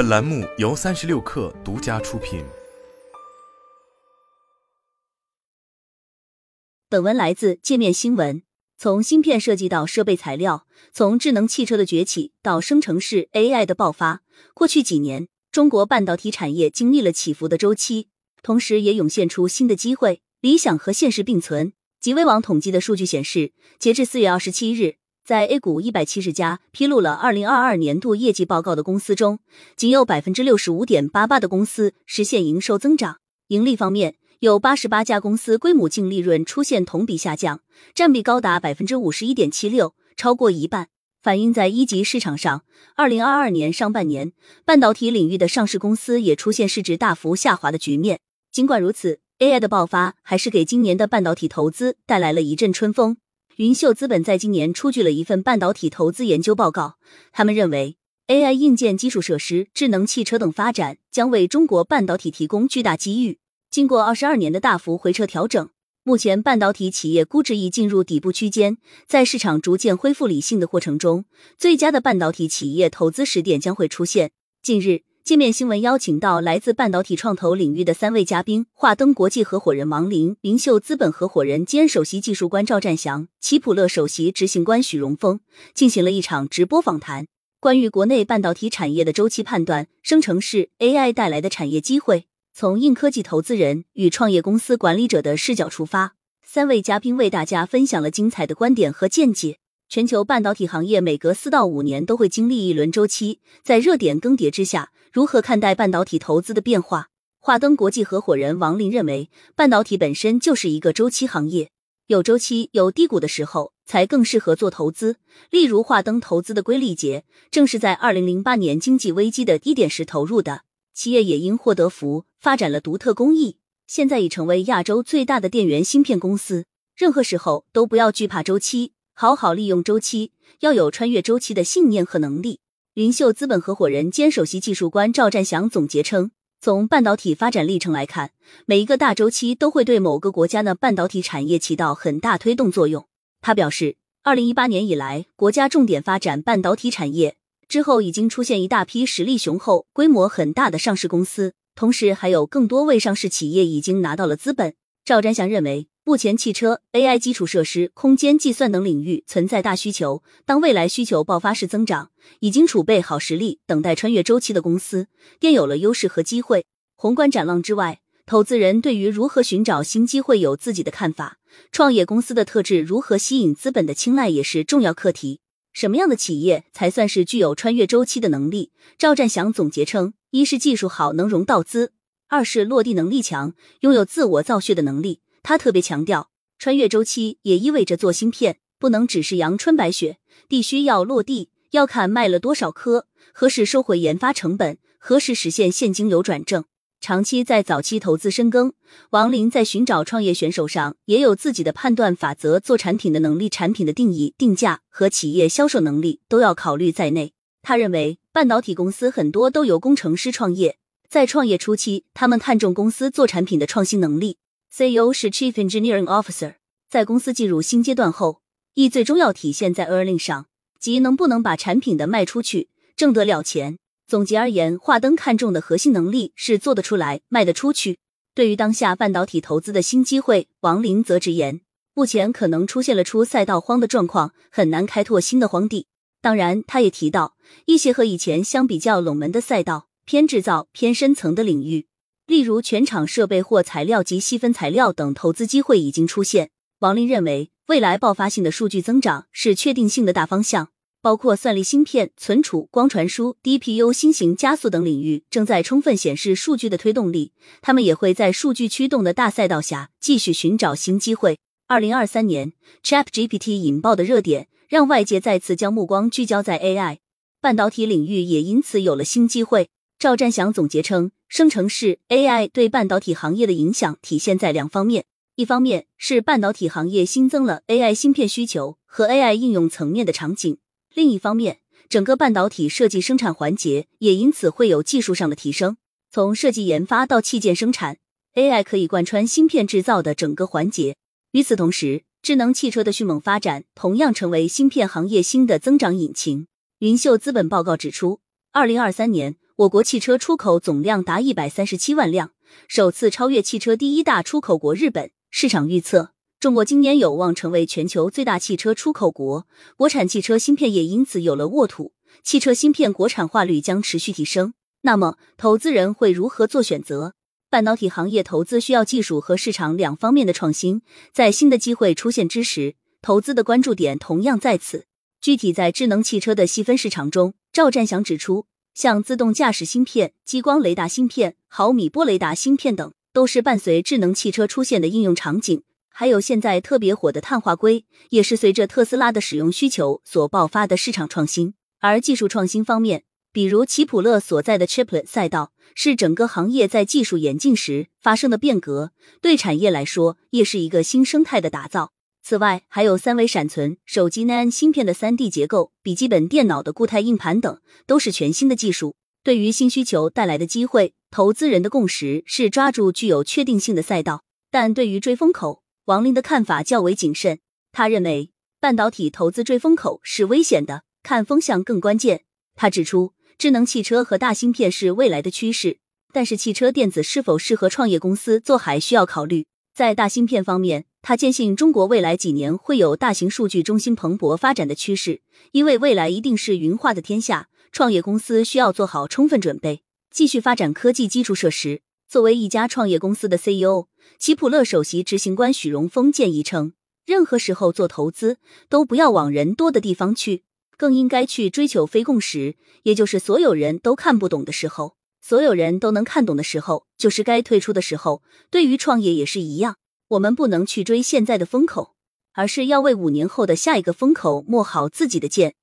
本栏目由三十六氪独家出品。本文来自界面新闻。从芯片设计到设备材料，从智能汽车的崛起到生成式 AI 的爆发，过去几年，中国半导体产业经历了起伏的周期，同时也涌现出新的机会。理想和现实并存。极微网统计的数据显示，截至四月二十七日，在 A 股一百七十家披露了二零二二年度业绩报告的公司中，仅有百分之六十五点八八的公司实现营收增长。盈利方面，有八十八家公司规模净利润出现同比下降，占比高达百分之五十一点七六，超过一半。反映在一级市场上，二零二二年上半年，半导体领域的上市公司也出现市值大幅下滑的局面。尽管如此，AI 的爆发还是给今年的半导体投资带来了一阵春风。云秀资本在今年出具了一份半导体投资研究报告，他们认为 AI 硬件基础设施、智能汽车等发展将为中国半导体提供巨大机遇。经过二十二年的大幅回撤调整，目前半导体企业估值已进入底部区间。在市场逐渐恢复理性的过程中，最佳的半导体企业投资时点将会出现。近日，界面新闻邀请到来自半导体创投领域的三位嘉宾：华登国际合伙人王林、云秀资本合伙人兼首席技术官赵占祥、奇普勒首席执行官许荣峰，进行了一场直播访谈，关于国内半导体产业的周期判断、生成式 AI 带来的产业机会。从硬科技投资人与创业公司管理者的视角出发，三位嘉宾为大家分享了精彩的观点和见解。全球半导体行业每隔四到五年都会经历一轮周期，在热点更迭之下，如何看待半导体投资的变化？华登国际合伙人王林认为，半导体本身就是一个周期行业，有周期、有低谷的时候才更适合做投资。例如，华登投资的硅力捷，正是在二零零八年经济危机的低点时投入的。企业也因祸得福，发展了独特工艺，现在已成为亚洲最大的电源芯片公司。任何时候都不要惧怕周期，好好利用周期，要有穿越周期的信念和能力。云秀资本合伙人兼首席技术官赵占祥总结称，从半导体发展历程来看，每一个大周期都会对某个国家的半导体产业起到很大推动作用。他表示，二零一八年以来，国家重点发展半导体产业。之后已经出现一大批实力雄厚、规模很大的上市公司，同时还有更多未上市企业已经拿到了资本。赵占祥认为，目前汽车、AI 基础设施、空间计算等领域存在大需求，当未来需求爆发式增长，已经储备好实力，等待穿越周期的公司便有了优势和机会。宏观展望之外，投资人对于如何寻找新机会有自己的看法，创业公司的特质如何吸引资本的青睐也是重要课题。什么样的企业才算是具有穿越周期的能力？赵占祥总结称：一是技术好，能融到资；二是落地能力强，拥有自我造血的能力。他特别强调，穿越周期也意味着做芯片不能只是阳春白雪，必须要落地，要看卖了多少颗，何时收回研发成本，何时实现现金流转正。长期在早期投资深耕，王林在寻找创业选手上也有自己的判断法则，做产品的能力、产品的定义、定价和企业销售能力都要考虑在内。他认为，半导体公司很多都由工程师创业，在创业初期，他们看重公司做产品的创新能力。CEO 是 Chief Engineering Officer，在公司进入新阶段后，意最终要体现在 earning 上，即能不能把产品的卖出去，挣得了钱。总结而言，华登看重的核心能力是做得出来、卖得出去。对于当下半导体投资的新机会，王林则直言，目前可能出现了出赛道荒的状况，很难开拓新的荒地。当然，他也提到一些和以前相比较冷门的赛道，偏制造、偏深层的领域，例如全厂设备或材料及细分材料等投资机会已经出现。王林认为，未来爆发性的数据增长是确定性的大方向。包括算力芯片、存储、光传输、DPU、新型加速等领域，正在充分显示数据的推动力。他们也会在数据驱动的大赛道下继续寻找新机会。二零二三年，ChatGPT 引爆的热点让外界再次将目光聚焦在 AI，半导体领域也因此有了新机会。赵占祥总结称，生成式 AI 对半导体行业的影响体现在两方面：一方面是半导体行业新增了 AI 芯片需求和 AI 应用层面的场景。另一方面，整个半导体设计生产环节也因此会有技术上的提升。从设计研发到器件生产，AI 可以贯穿芯片制造的整个环节。与此同时，智能汽车的迅猛发展同样成为芯片行业新的增长引擎。云秀资本报告指出，二零二三年我国汽车出口总量达一百三十七万辆，首次超越汽车第一大出口国日本。市场预测，中国今年有望成为全球最大汽车出口国，国产汽车芯片也因此有了沃土，汽车芯片国产化率将持续提升。那么，投资人会如何做选择？半导体行业投资需要技术和市场两方面的创新，在新的机会出现之时，投资的关注点同样在此。具体在智能汽车的细分市场中，赵占祥指出，像自动驾驶芯片、激光雷达芯片、毫米波雷达芯片等，都是伴随智能汽车出现的应用场景。还有现在特别火的碳化硅，也是随着特斯拉的使用需求所爆发的市场创新。而技术创新方面，比如奇普勒所在的 Chiplet 赛道，是整个行业在技术演进时发生的变革，对产业来说也是一个新生态的打造。此外，还有三维闪存、手机 n a n 芯片的三 D 结构、笔记本电脑的固态硬盘等，都是全新的技术。对于新需求带来的机会，投资人的共识是抓住具有确定性的赛道。但对于追风口，王林的看法较为谨慎。他认为，半导体投资追风口是危险的，看风向更关键。他指出，智能汽车和大芯片是未来的趋势，但是汽车电子是否适合创业公司做，还需要考虑。在大芯片方面，他坚信中国未来几年会有大型数据中心蓬勃发展的趋势，因为未来一定是云化的天下，创业公司需要做好充分准备，继续发展科技基础设施。作为一家创业公司的 CEO，奇普勒首席执行官许荣峰建议称，任何时候做投资都不要往人多的地方去，更应该去追求非共识，也就是所有人都看不懂的时候。所有人都能看懂的时候，就是该退出的时候。对于创业也是一样，我们不能去追现在的风口，而是要为五年后的下一个风口磨好自己的剑。